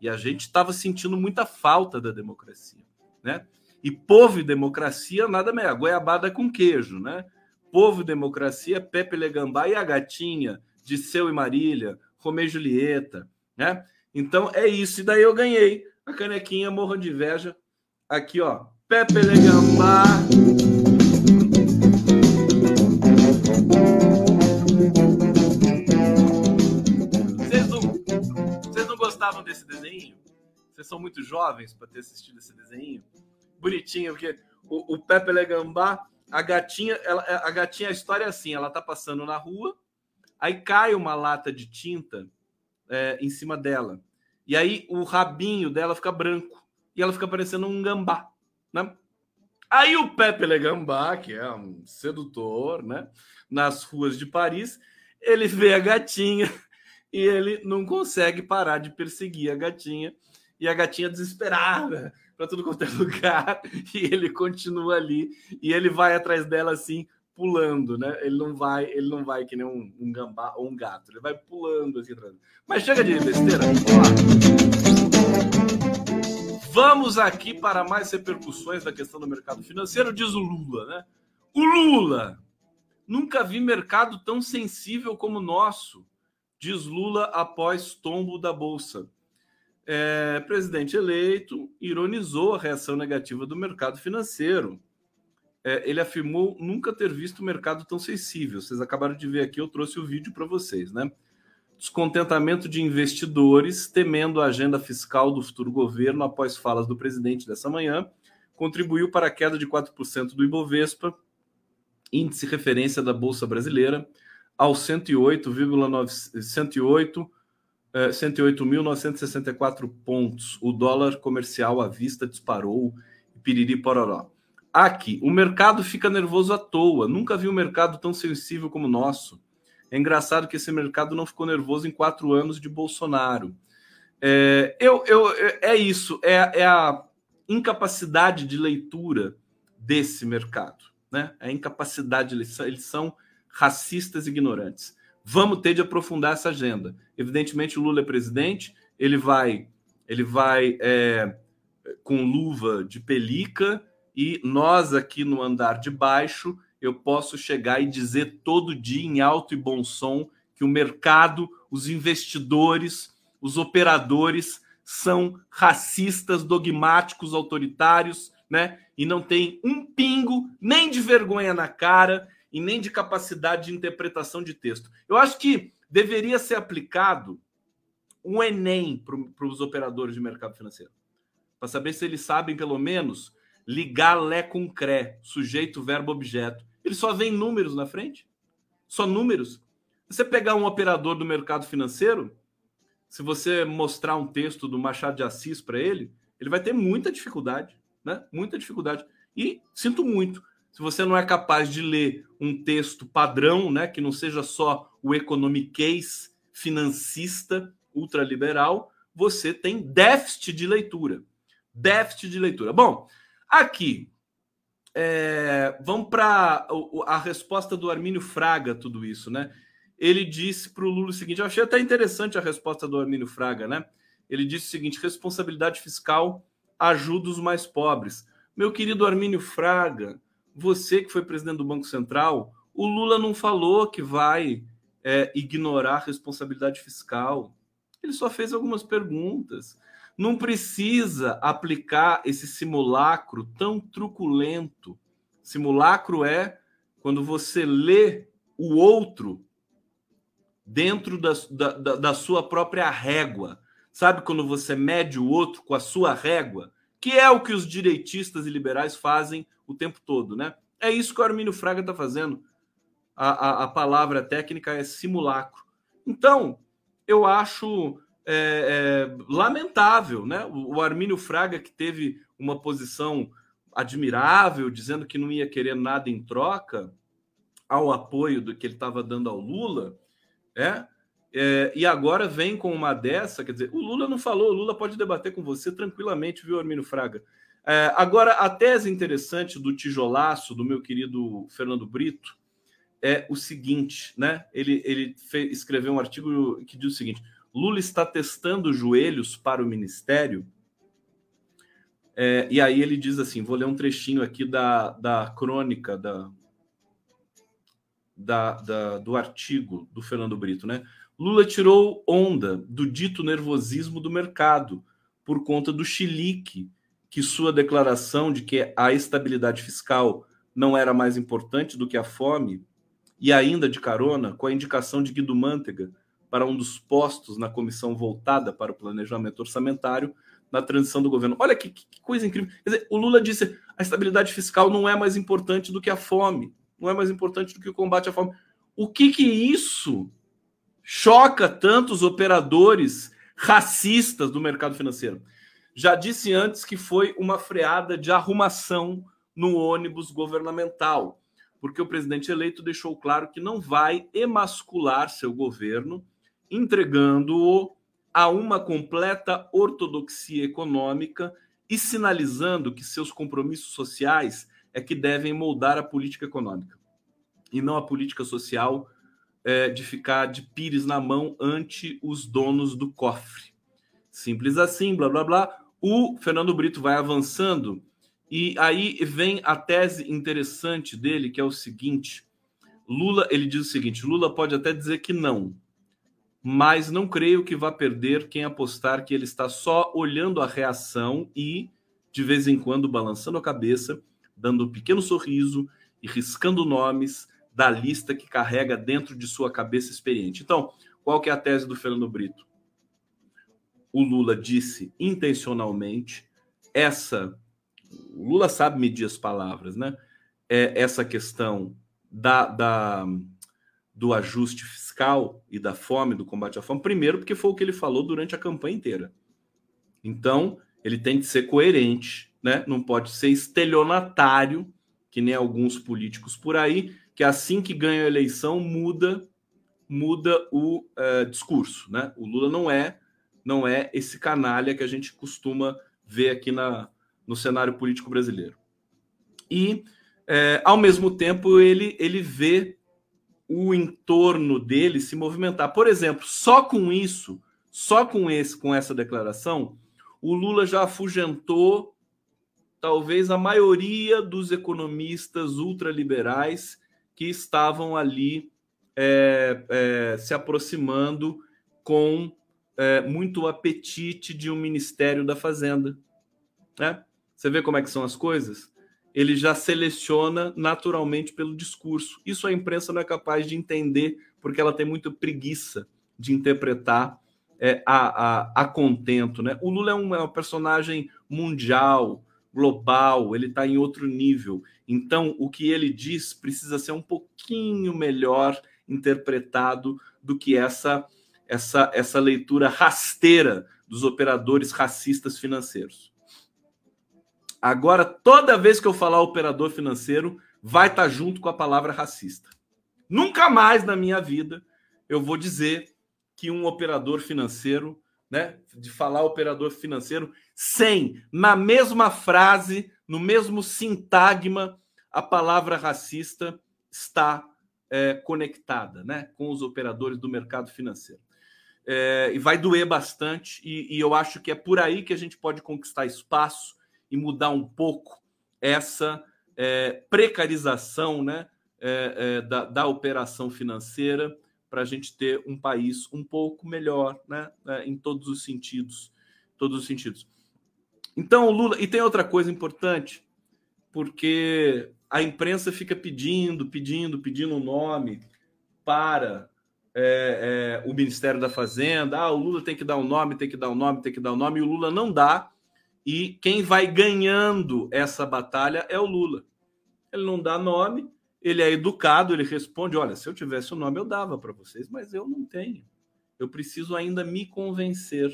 E a gente estava sentindo muita falta da democracia, né? E povo e democracia nada melhor. Goiabada com queijo, né? Povo e democracia, Pepe Legambá e a gatinha, de Seu e Marília, Romeu e Julieta, né? Então é isso. E daí eu ganhei a canequinha Morro de Inveja. Aqui, ó. Pepe Legambá. Gostavam desse desenho? Vocês são muito jovens para ter assistido esse desenho? Bonitinho, porque o, o Pepe Legambá, a gatinha, ela, a gatinha, a história é assim: ela tá passando na rua, aí cai uma lata de tinta é, em cima dela. E aí o rabinho dela fica branco. E ela fica parecendo um gambá, né? Aí o Pepe Le Gambá, que é um sedutor, né? Nas ruas de Paris, ele vê a gatinha e ele não consegue parar de perseguir a gatinha. E a gatinha desesperada para tudo quanto é lugar. [LAUGHS] E ele continua ali e ele vai atrás dela assim, pulando, né? Ele não vai, ele não vai que nem um, um gambá ou um gato, ele vai pulando assim atrás. Mas chega de besteira, vamos lá. Vamos aqui para mais repercussões da questão do mercado financeiro, diz o Lula, né? O Lula nunca vi mercado tão sensível como o nosso, diz Lula após tombo da bolsa. É, presidente eleito ironizou a reação negativa do mercado financeiro. É, ele afirmou nunca ter visto o mercado tão sensível. Vocês acabaram de ver aqui, eu trouxe o vídeo para vocês, né? descontentamento de investidores, temendo a agenda fiscal do futuro governo após falas do presidente dessa manhã, contribuiu para a queda de 4% do Ibovespa, índice referência da Bolsa Brasileira, aos 108,908 108.964 pontos. O dólar comercial à vista disparou e piriri pororó. Aqui, o mercado fica nervoso à toa. Nunca vi um mercado tão sensível como o nosso. É engraçado que esse mercado não ficou nervoso em quatro anos de Bolsonaro. É, eu, eu, é isso, é, é a incapacidade de leitura desse mercado. Né? É a incapacidade, eles são racistas ignorantes. Vamos ter de aprofundar essa agenda. Evidentemente, o Lula é presidente, ele vai, ele vai é, com luva de pelica e nós aqui no andar de baixo eu posso chegar e dizer todo dia em alto e bom som que o mercado, os investidores, os operadores são racistas, dogmáticos, autoritários, né? E não tem um pingo nem de vergonha na cara e nem de capacidade de interpretação de texto. Eu acho que deveria ser aplicado um Enem para os operadores de mercado financeiro, para saber se eles sabem, pelo menos, ligar Lé com Cré, sujeito, verbo, objeto. Ele só vê números na frente. Só números. Você pegar um operador do mercado financeiro, se você mostrar um texto do Machado de Assis para ele, ele vai ter muita dificuldade, né? Muita dificuldade. E sinto muito, se você não é capaz de ler um texto padrão, né, que não seja só o economiquez financista ultraliberal, você tem déficit de leitura. Déficit de leitura. Bom, Aqui, é, vamos para a resposta do Armínio Fraga, tudo isso, né? Ele disse para o Lula o seguinte: eu achei até interessante a resposta do Armínio Fraga, né? Ele disse o seguinte: responsabilidade fiscal ajuda os mais pobres. Meu querido Armínio Fraga, você que foi presidente do Banco Central, o Lula não falou que vai é, ignorar responsabilidade fiscal. Ele só fez algumas perguntas. Não precisa aplicar esse simulacro tão truculento. Simulacro é quando você lê o outro dentro da, da, da sua própria régua. Sabe quando você mede o outro com a sua régua? Que é o que os direitistas e liberais fazem o tempo todo, né? É isso que o Armínio Fraga está fazendo. A, a, a, palavra técnica é simulacro. Então, eu acho é, é, lamentável, né? O, o Armínio Fraga, que teve uma posição admirável, dizendo que não ia querer nada em troca ao apoio do que ele estava dando ao Lula, é, é, e agora vem com uma dessa, quer dizer, o Lula não falou, o Lula pode debater com você tranquilamente, viu, Armínio Fraga? É, agora, a tese interessante do tijolaço do meu querido Fernando Brito é o seguinte, né? Ele, ele fez, escreveu um artigo que diz o seguinte: Lula está testando joelhos para o ministério. É, e aí ele diz assim: vou ler um trechinho aqui da, da crônica da, da, da, do artigo do Fernando Brito, né? Lula tirou onda do dito nervosismo do mercado por conta do chilique que sua declaração de que a estabilidade fiscal não era mais importante do que a fome, e ainda de carona com a indicação de Guido Mantega para um dos postos na comissão voltada para o planejamento orçamentário na transição do governo. Olha que, que coisa incrível. Quer dizer, o Lula disse a estabilidade fiscal não é mais importante do que a fome, não é mais importante do que o combate à fome. O que que isso choca tantos operadores racistas do mercado financeiro? Já disse antes que foi uma freada de arrumação no ônibus governamental, porque o presidente eleito deixou claro que não vai emascular seu governo, entregando-o a uma completa ortodoxia econômica e sinalizando que seus compromissos sociais é que devem moldar a política econômica e não a política social é, de ficar de pires na mão ante os donos do cofre. Simples assim, blá blá blá. O Fernando Brito vai avançando e aí vem a tese interessante dele, que é o seguinte: Lula, ele diz o seguinte: Lula pode até dizer que não, mas não creio que vá perder quem apostar que ele está só olhando a reação e de vez em quando balançando a cabeça, dando um pequeno sorriso e riscando nomes da lista que carrega dentro de sua cabeça experiente. Então, qual que é a tese do Fernando Brito? O Lula disse intencionalmente essa. O Lula sabe medir as palavras, né? É essa questão da, da, do ajuste fiscal e da fome, do combate à fome, primeiro, porque foi o que ele falou durante a campanha inteira. Então, ele tem que ser coerente, né? Não pode ser estelionatário, que nem alguns políticos por aí, que assim que ganha a eleição muda muda o uh, discurso, né? O Lula não é não é esse canalha que a gente costuma ver aqui na, no cenário político brasileiro. E, é, ao mesmo tempo, ele, ele vê o entorno dele se movimentar. Por exemplo, só com isso, só com esse, com essa declaração, o Lula já afugentou talvez a maioria dos economistas ultraliberais que estavam ali é, é, se aproximando com é, muito apetite de um Ministério da Fazenda. Né? Você vê como é que são as coisas? Ele já seleciona naturalmente pelo discurso. Isso a imprensa não é capaz de entender, porque ela tem muita preguiça de interpretar é, a, a, a, contento. Né? O Lula é um, é um personagem mundial, global, ele está em outro nível. Então, o que ele diz precisa ser um pouquinho melhor interpretado do que essa essa, essa leitura rasteira dos operadores racistas financeiros. Agora, toda vez que eu falar operador financeiro, vai estar tá junto com a palavra racista. Nunca mais na minha vida eu vou dizer que um operador financeiro, né, de falar operador financeiro sem na mesma frase, no mesmo sintagma, a palavra racista está é, conectada, né, com os operadores do mercado financeiro é, e vai doer bastante. E, e, eu acho que é por aí que a gente pode conquistar espaço e mudar um pouco essa é, precarização né, é, é da, da, operação financeira para a gente ter um país um pouco melhor né, é, em todos os sentidos. Todos os sentidos. Então, Lula. E tem outra coisa importante, porque a imprensa fica pedindo, pedindo, pedindo o nome para é, é, o Ministério da Fazenda. Ah, o Lula tem que dar um nome, tem que dar um nome, tem que dar um nome, e o Lula não dá. E quem vai ganhando essa batalha é o Lula. Ele não dá nome, ele é educado, ele responde: Olha, se eu tivesse o nome, eu dava para vocês, mas eu não tenho. Eu preciso ainda me convencer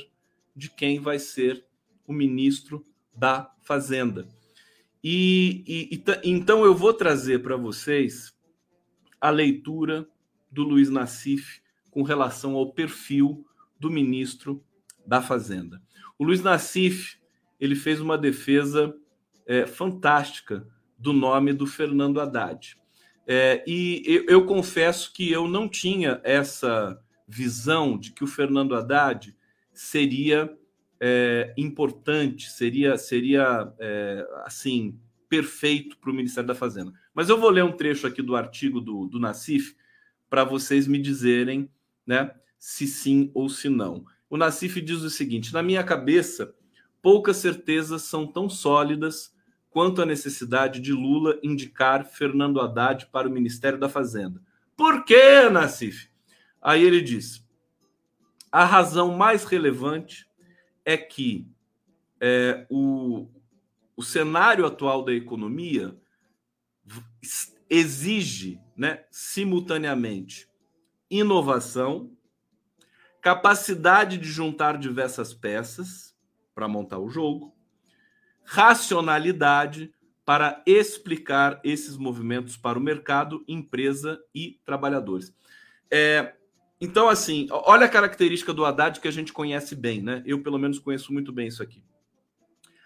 de quem vai ser o ministro da Fazenda. E, e, e então eu vou trazer para vocês a leitura do Luiz Nassif com relação ao perfil do ministro da Fazenda. O Luiz Nassif ele fez uma defesa é, fantástica do nome do Fernando Haddad. É, e eu, eu, confesso que eu não tinha essa visão de que o Fernando Haddad seria é, importante, seria, seria é, assim perfeito para o Ministério da Fazenda. Mas eu vou ler um trecho aqui do artigo do, do Nacif para vocês me dizerem né, se sim ou se não. O Nacif diz o seguinte: na minha cabeça, poucas certezas são tão sólidas quanto a necessidade de Lula indicar Fernando Haddad para o Ministério da Fazenda. Por quê, Nacif? Aí ele diz: a razão mais relevante é que é, o, o cenário atual da economia exige, né, simultaneamente, inovação, capacidade de juntar diversas peças para montar o jogo, racionalidade para explicar esses movimentos para o mercado, empresa e trabalhadores. É, então, assim, olha a característica do Haddad que a gente conhece bem, né? Eu, pelo menos, conheço muito bem isso aqui.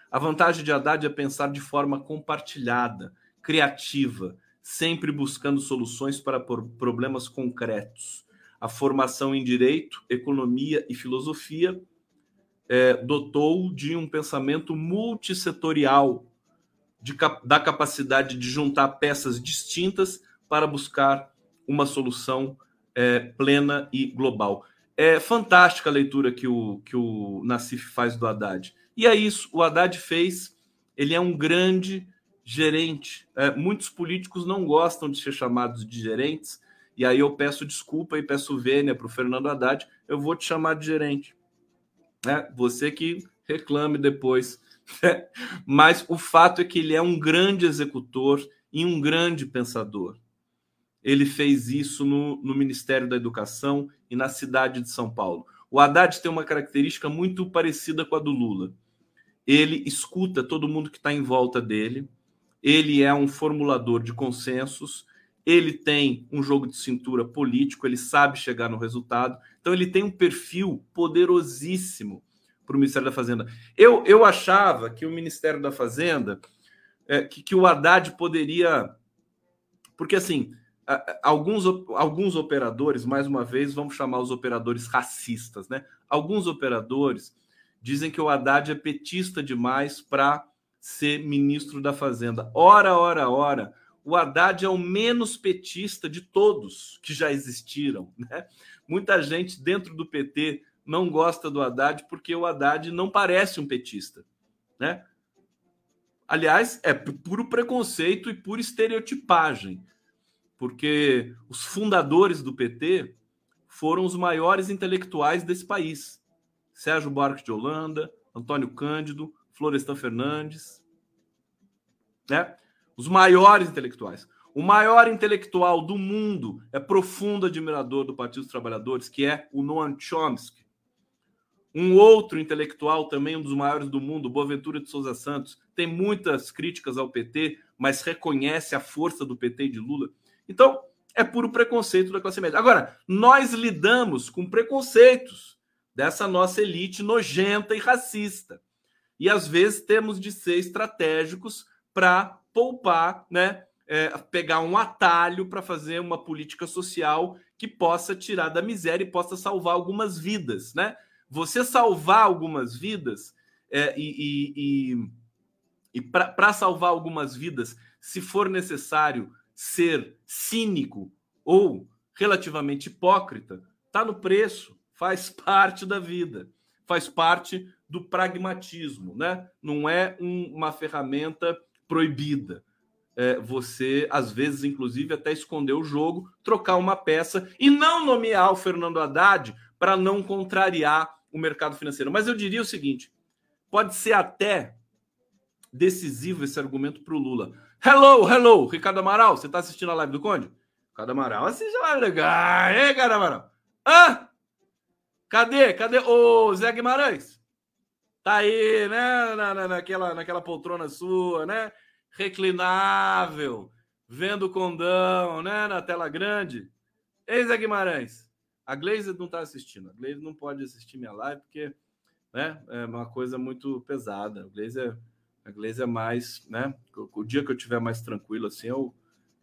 A vantagem de Haddad é pensar de forma compartilhada, criativa, sempre buscando soluções para problemas concretos. A formação em direito, economia e filosofia é, dotou de um pensamento multissetorial, de, da capacidade de juntar peças distintas para buscar uma solução é, plena e global. É fantástica a leitura que o, que o Nassif faz do Haddad. E é isso, o Haddad fez, ele é um grande gerente. É, muitos políticos não gostam de ser chamados de gerentes, e aí eu peço desculpa e peço vênia para o Fernando Haddad, eu vou te chamar de gerente. É, você que reclame depois. [LAUGHS] Mas o fato é que ele é um grande executor e um grande pensador ele fez isso no, no Ministério da Educação e na cidade de São Paulo. O Haddad tem uma característica muito parecida com a do Lula. Ele escuta todo mundo que está em volta dele, ele é um formulador de consensos, ele tem um jogo de cintura político, ele sabe chegar no resultado, então ele tem um perfil poderosíssimo para o Ministério da Fazenda. Eu, eu achava que o Ministério da Fazenda, é, que, que o Haddad poderia. Porque assim, alguns, alguns operadores, mais uma vez, vamos chamar os operadores racistas, né? Alguns operadores dizem que o Haddad é petista demais para ser ministro da Fazenda. Ora, ora, ora, o Haddad é o menos petista de todos que já existiram, né? Muita gente dentro do PT não gosta do Haddad porque o Haddad não parece um petista, né? Aliás, é puro preconceito e pura estereotipagem porque os fundadores do PT foram os maiores intelectuais desse país. Sérgio Buarque de Holanda, Antônio Cândido, Florestan Fernandes, né? Os maiores intelectuais. O maior intelectual do mundo é profundo admirador do Partido dos Trabalhadores, que é o Noam Chomsky. Um outro intelectual, também um dos maiores do mundo, Boaventura de Souza Santos, tem muitas críticas ao PT, mas reconhece a força do PT e de Lula. Então, é puro preconceito da classe média. Agora, nós lidamos com preconceitos dessa nossa elite nojenta e racista. E às vezes temos de ser estratégicos para poupar, né? É, pegar um atalho para fazer uma política social que possa tirar da miséria e possa salvar algumas vidas, né? Você salvar algumas vidas é, e, e, e, e para salvar algumas vidas, se for necessário ser cínico ou relativamente hipócrita está no preço, faz [LAUGHS] parte da vida, faz parte do pragmatismo, né? Não é um, uma ferramenta proibida. É, você, às vezes, inclusive, até esconder o jogo, trocar uma peça e não nomear o Fernando Haddad para não contrariar o mercado financeiro. Mas eu diria o seguinte: pode ser até decisivo esse argumento para o Lula. Hello, hello, Ricardo Amaral, você tá assistindo a live do Conde? Ricardo Amaral, assiste a live legal. Aê, Ricardo Amaral. Hã? Cadê? Cadê o Zé Guimarães? Tá aí, né? Na, na, naquela, naquela poltrona sua, né? Reclinável, vendo o condão, né? Na tela grande. Ei, Zé Guimarães. A Glaze não tá assistindo. A Glaze não pode assistir minha live porque né, é uma coisa muito pesada. A Glaze é a Glaze é mais, né? O, o dia que eu tiver mais tranquilo, assim, eu,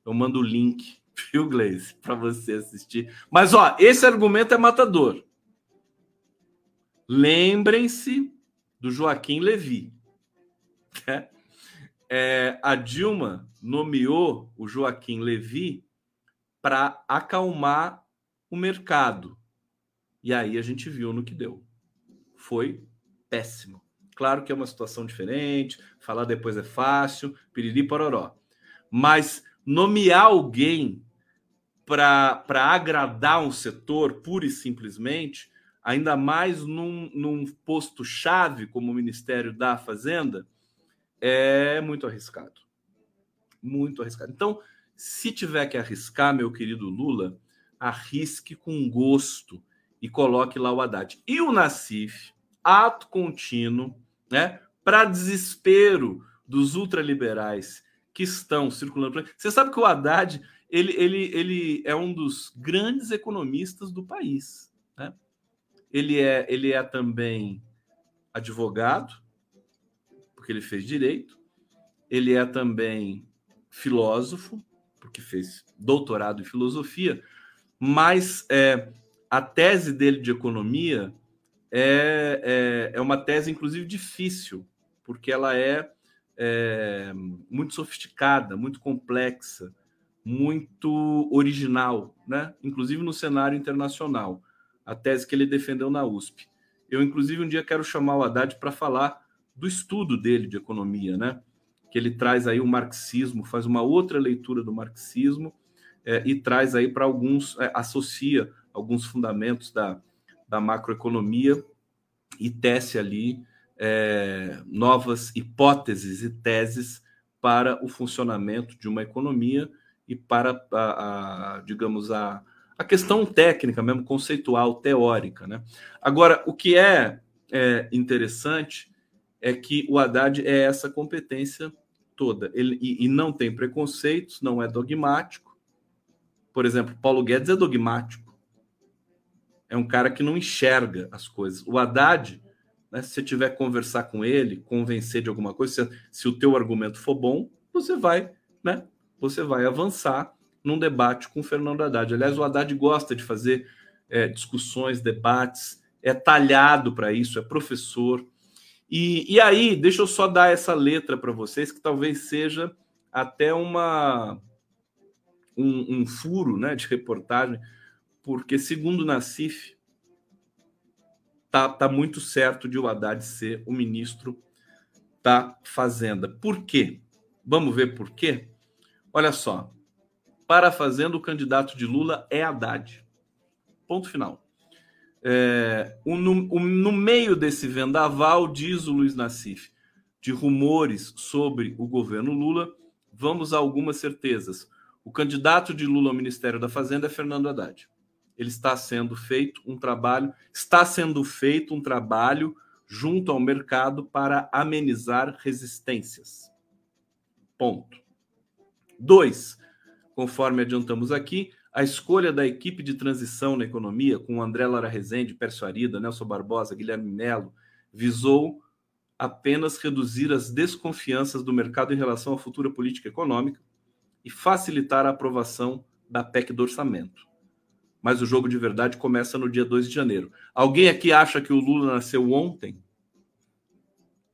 eu mando o link [LAUGHS] Viu, Gleice? Para você assistir. Mas, ó, esse argumento é matador. Lembrem-se do Joaquim Levi. É, é, a Dilma nomeou o Joaquim Levi para acalmar o mercado. E aí a gente viu no que deu. Foi péssimo. Claro que é uma situação diferente, falar depois é fácil, piriri pororó. Mas nomear alguém para agradar um setor, pura e simplesmente, ainda mais num, num posto-chave como o Ministério da Fazenda, é muito arriscado. Muito arriscado. Então, se tiver que arriscar, meu querido Lula, arrisque com gosto e coloque lá o Haddad. E o Nassif, ato contínuo, né, para desespero dos ultraliberais que estão circulando. Você sabe que o Haddad ele, ele, ele é um dos grandes economistas do país. Ele, é, ele é também advogado, porque ele fez direito. Ele é também filósofo, porque fez doutorado em filosofia. Mas é, a tese dele de economia é, é, é uma tese, inclusive, difícil, porque ela é, é muito sofisticada, muito complexa, muito original, né? inclusive no cenário internacional. A tese que ele defendeu na USP. Eu, inclusive, um dia quero chamar o Haddad para falar do estudo dele de economia, né? que ele traz aí o marxismo, faz uma outra leitura do marxismo é, e traz aí para alguns, é, associa alguns fundamentos da, da macroeconomia e tece ali é, novas hipóteses e teses para o funcionamento de uma economia e para, a, a, digamos, a, a questão técnica mesmo, conceitual, teórica. Né? Agora, o que é, é interessante é que o Haddad é essa competência toda. Ele, e, e não tem preconceitos, não é dogmático. Por exemplo, Paulo Guedes é dogmático é um cara que não enxerga as coisas. O Haddad, né, se você tiver que conversar com ele, convencer de alguma coisa, se, se, o teu argumento for bom, você vai, né? Você vai avançar num debate com o Fernando Haddad. Aliás, o Haddad gosta de fazer é, discussões, debates, é talhado para isso, é professor. E, e aí, deixa eu só dar essa letra para vocês, que talvez seja até uma um, um furo né, de reportagem porque, segundo Nassif, tá, tá muito certo de o Haddad ser o ministro da Fazenda. Por quê? Vamos ver por quê? Olha só. Para a Fazenda, o candidato de Lula é Haddad. Ponto final. É, o, no, o, no meio desse vendaval, diz o Luiz Nassif, de rumores sobre o governo Lula, vamos a algumas certezas. O candidato de Lula ao Ministério da Fazenda é Fernando Haddad ele está sendo feito um trabalho, está sendo feito um trabalho junto ao mercado para amenizar resistências. Ponto. Dois, conforme adiantamos aqui, a escolha da equipe de transição na economia, com André Lara Rezende, Pércio Arida, Nelson Barbosa, Guilherme Melo, visou apenas reduzir as desconfianças do mercado em relação à futura política econômica e facilitar a aprovação da PEC do orçamento mas o jogo de verdade começa no dia 2 de janeiro. Alguém aqui acha que o Lula nasceu ontem?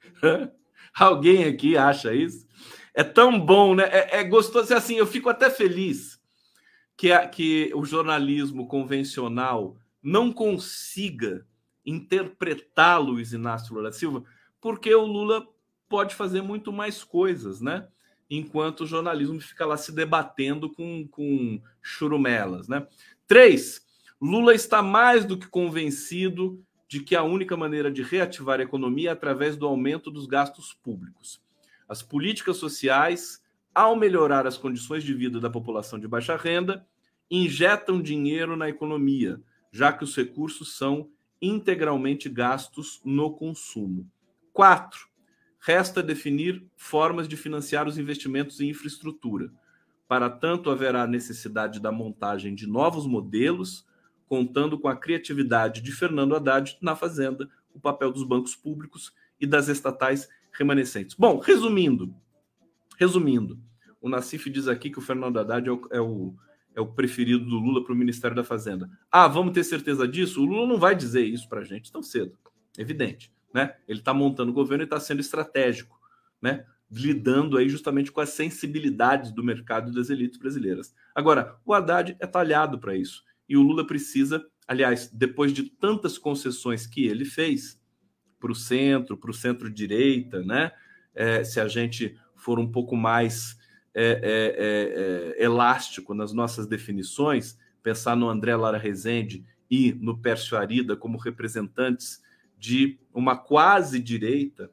[LAUGHS] Alguém aqui acha isso? É tão bom, né? É, é gostoso. Assim, eu fico até feliz que, a, que o jornalismo convencional não consiga interpretar Luiz Inácio Lula Silva, porque o Lula pode fazer muito mais coisas, né? Enquanto o jornalismo fica lá se debatendo com, com churumelas, né? Três, Lula está mais do que convencido de que a única maneira de reativar a economia é através do aumento dos gastos públicos. As políticas sociais, ao melhorar as condições de vida da população de baixa renda, injetam dinheiro na economia, já que os recursos são integralmente gastos no consumo. Quatro, resta definir formas de financiar os investimentos em infraestrutura. Para tanto, haverá necessidade da montagem de novos modelos, contando com a criatividade de Fernando Haddad na Fazenda, o papel dos bancos públicos e das estatais remanescentes. Bom, resumindo, resumindo, o Nassif diz aqui que o Fernando Haddad é o, é o, é o preferido do Lula para o Ministério da Fazenda. Ah, vamos ter certeza disso? O Lula não vai dizer isso para a gente tão cedo, evidente. Né? Ele está montando o governo e está sendo estratégico, né? lidando aí justamente com as sensibilidades do mercado e das elites brasileiras. Agora, o Haddad é talhado para isso. E o Lula precisa, aliás, depois de tantas concessões que ele fez para o centro, para o centro-direita, né? É, se a gente for um pouco mais é, é, é, é, elástico nas nossas definições, pensar no André Lara Rezende e no Pércio Arida como representantes de uma quase direita,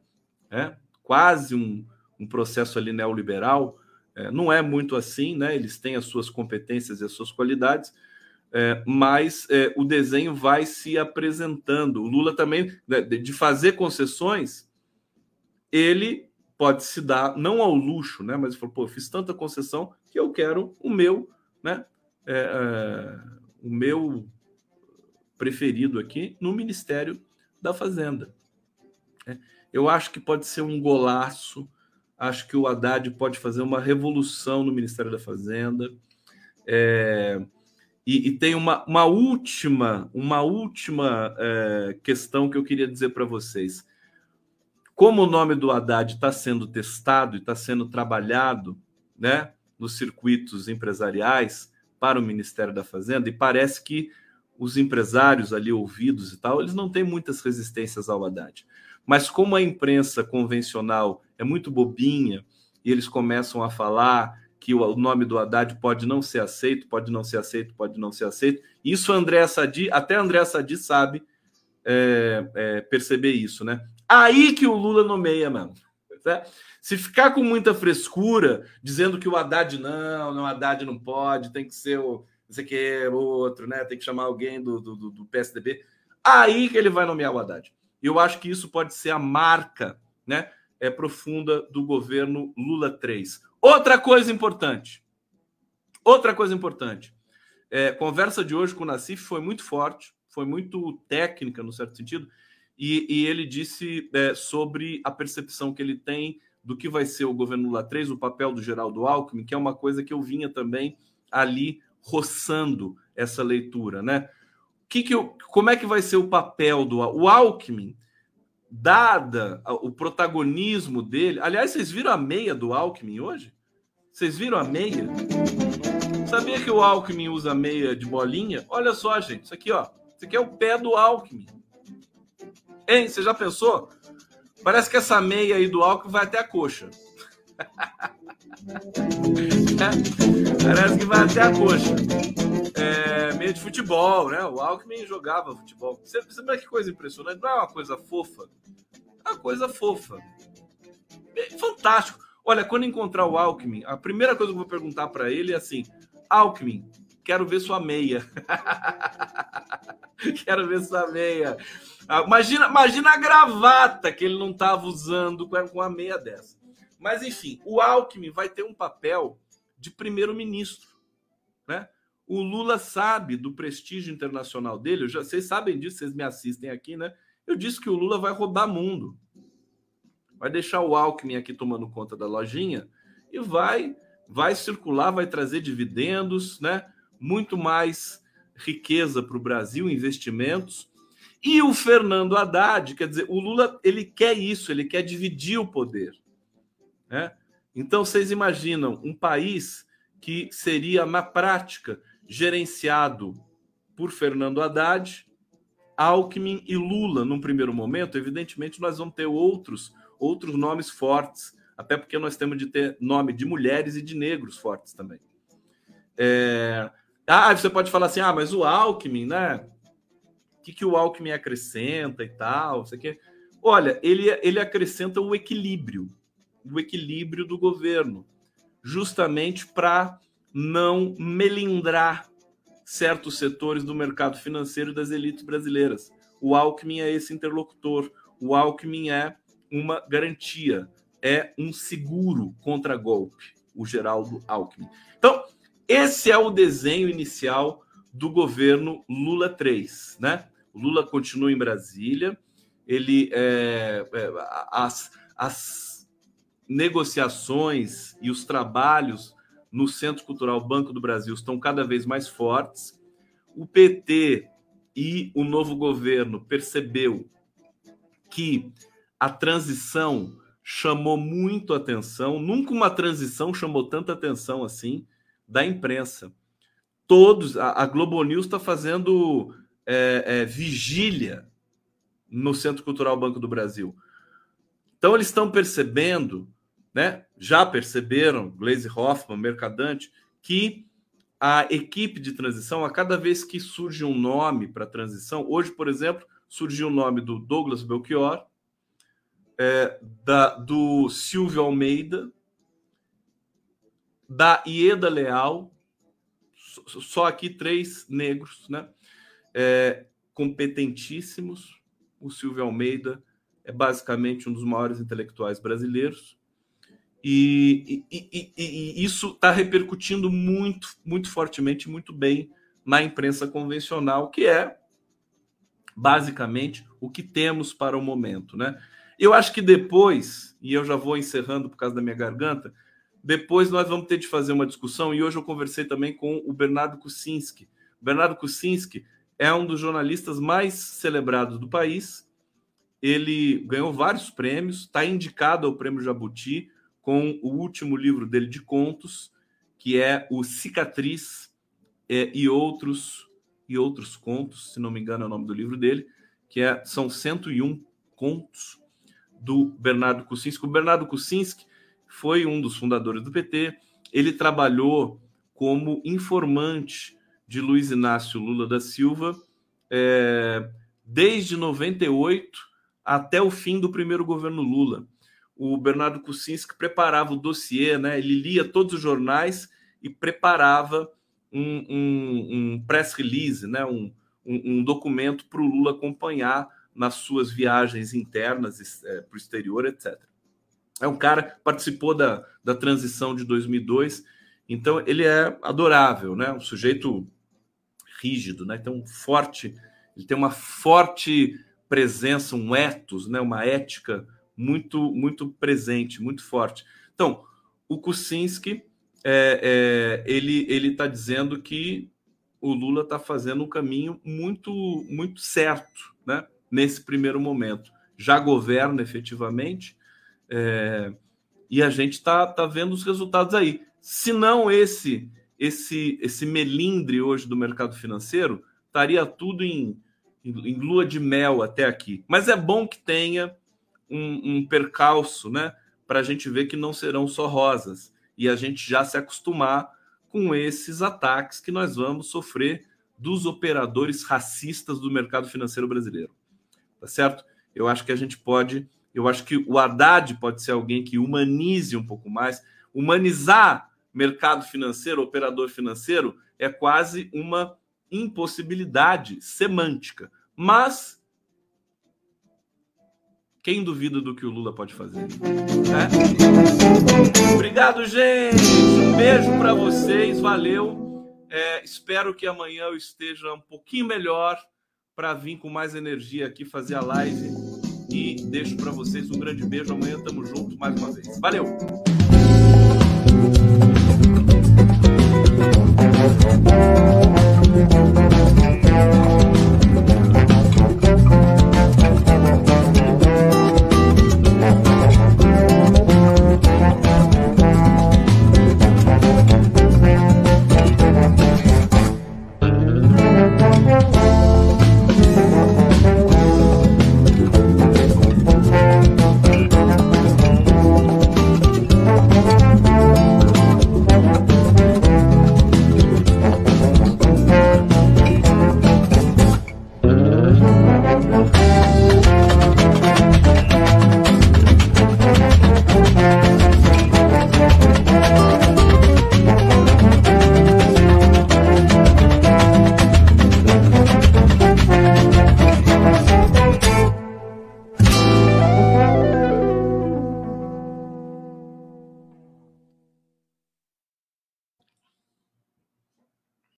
né? quase um, um processo ali neoliberal, é, não é muito assim, né? Eles têm as suas competências e as suas qualidades, é, mas é, o desenho vai se apresentando. O Lula também, né, de fazer concessões, ele pode se dar, não ao luxo, né? Mas falou, pô, fiz tanta concessão que eu quero o meu, né? É, é, o meu preferido aqui no Ministério da Fazenda. É, eu acho que pode ser um golaço Acho que o Haddad pode fazer uma revolução no Ministério da Fazenda. É, e, e, tem uma, uma última, uma última é, questão que eu queria dizer para vocês. Como o nome do Haddad está sendo testado e está sendo trabalhado né, nos circuitos empresariais para o Ministério da Fazenda, e parece que os empresários ali ouvidos e tal, eles não têm muitas resistências ao Haddad. Mas como a imprensa convencional é muito bobinha e eles começam a falar que o nome do Haddad pode não ser aceito, pode não ser aceito, pode não ser aceito. Isso André Sadi, até André Sadi sabe é, é, perceber isso, né? Aí que o Lula nomeia, mano. Né? Se ficar com muita frescura, dizendo que o Haddad não, não, o Haddad não pode, tem que ser o, não sei que, outro, né? Tem que chamar alguém do, do, do PSDB. Aí que ele vai nomear o Haddad. Eu acho que isso pode ser a marca, né? É profunda do governo Lula 3. Outra coisa importante. Outra coisa importante. É, conversa de hoje com o Nassif foi muito forte, foi muito técnica, no certo sentido, e, e ele disse é, sobre a percepção que ele tem do que vai ser o governo Lula 3, o papel do Geraldo Alckmin, que é uma coisa que eu vinha também ali roçando essa leitura, né? Que que eu, como é que vai ser o papel do o Alckmin, dada o protagonismo dele? Aliás, vocês viram a meia do Alckmin hoje? Vocês viram a meia? Sabia que o Alckmin usa meia de bolinha? Olha só, gente, isso aqui, ó. Isso aqui é o pé do Alckmin. Hein? Você já pensou? Parece que essa meia aí do Alckmin vai até a coxa. [LAUGHS] [LAUGHS] Parece que vai até a coxa. É, meio de futebol, né? O Alckmin jogava futebol. Você, vê que coisa impressionante? Não é uma coisa fofa? É uma coisa fofa. Fantástico. Olha, quando encontrar o Alckmin, a primeira coisa que eu vou perguntar para ele é assim: Alckmin, quero ver sua meia. [LAUGHS] quero ver sua meia. Ah, imagina, imagina a gravata que ele não estava usando com a meia dessa. Mas, enfim, o Alckmin vai ter um papel de primeiro-ministro. Né? O Lula sabe do prestígio internacional dele, já, vocês sabem disso, vocês me assistem aqui, né? Eu disse que o Lula vai rodar mundo. Vai deixar o Alckmin aqui tomando conta da lojinha e vai vai circular, vai trazer dividendos, né? Muito mais riqueza para o Brasil, investimentos. E o Fernando Haddad, quer dizer, o Lula ele quer isso, ele quer dividir o poder. Né? Então, vocês imaginam um país que seria, na prática, gerenciado por Fernando Haddad, Alckmin e Lula num primeiro momento. Evidentemente, nós vamos ter outros, outros nomes fortes, até porque nós temos de ter nome de mulheres e de negros fortes também. É... Ah, você pode falar assim, ah, mas o Alckmin, né? O que, que o Alckmin acrescenta e tal? Isso aqui. Olha, ele, ele acrescenta o equilíbrio do equilíbrio do governo, justamente para não melindrar certos setores do mercado financeiro das elites brasileiras. O Alckmin é esse interlocutor, o Alckmin é uma garantia, é um seguro contra golpe, o Geraldo Alckmin. Então, esse é o desenho inicial do governo Lula 3, né? O Lula continua em Brasília, ele é, é, as, as negociações e os trabalhos no Centro Cultural Banco do Brasil estão cada vez mais fortes. O PT e o novo governo percebeu que a transição chamou muito atenção, nunca uma transição chamou tanta atenção assim da imprensa. Todos, a, a Globo News está fazendo é, é, vigília no Centro Cultural Banco do Brasil. Então eles estão percebendo, né? Já perceberam, Glaze Hoffman, Mercadante, que a equipe de transição, a cada vez que surge um nome para transição, hoje, por exemplo, surgiu o nome do Douglas Belchior, é, da, do Silvio Almeida, da Ieda Leal, só aqui três negros, né? É, competentíssimos. O Silvio Almeida é basicamente um dos maiores intelectuais brasileiros. E, e, e, isso está repercutindo muito, muito fortemente, muito bem na imprensa convencional, que é basicamente o que temos para o momento, né? Eu acho que depois, e eu já vou encerrando por causa da minha garganta, depois nós vamos ter de fazer uma discussão, e hoje eu conversei também com o Bernardo Kucinski. O Bernardo Kucinski é um dos jornalistas mais celebrados do país. Ele ganhou vários prêmios, está indicado ao Prêmio Jabuti com o último livro dele de contos, que é o Cicatriz é, e outros e outros contos, se não me engano é o nome do livro dele, que é, são 101 contos do Bernardo Kucinski. O Bernardo Kucinski foi um dos fundadores do PT. Ele trabalhou como informante de Luiz Inácio Lula da Silva é, desde 98 até o fim do primeiro governo Lula. O Bernardo Kucinski preparava o dossiê, né? ele lia todos os jornais e preparava um, um, um press release, né? um, um, um documento para o Lula acompanhar nas suas viagens internas é, para o exterior, etc. É um cara que participou da, da transição de 2002, então ele é adorável, né? Um sujeito rígido, né? Então forte, ele tem uma forte presença, um ethos, né? Uma ética muito muito presente, muito forte. Então o Kuczynski é, é, ele está dizendo que o Lula está fazendo um caminho muito muito certo, né? nesse primeiro momento. Já governa efetivamente é, e a gente está tá vendo os resultados aí. Se não esse, esse, esse melindre hoje do mercado financeiro, estaria tudo em, em, em lua de mel até aqui. Mas é bom que tenha um, um percalço, né? Para a gente ver que não serão só rosas e a gente já se acostumar com esses ataques que nós vamos sofrer dos operadores racistas do mercado financeiro brasileiro tá certo? Eu acho que a gente pode, eu acho que o Haddad pode ser alguém que humanize um pouco mais. Humanizar mercado financeiro, operador financeiro, é quase uma impossibilidade semântica. Mas quem duvida do que o Lula pode fazer? Né? Obrigado, gente. Um beijo para vocês. Valeu. É, espero que amanhã eu esteja um pouquinho melhor para vir com mais energia aqui fazer a live. E deixo para vocês um grande beijo. Amanhã tamo junto mais uma vez. Valeu.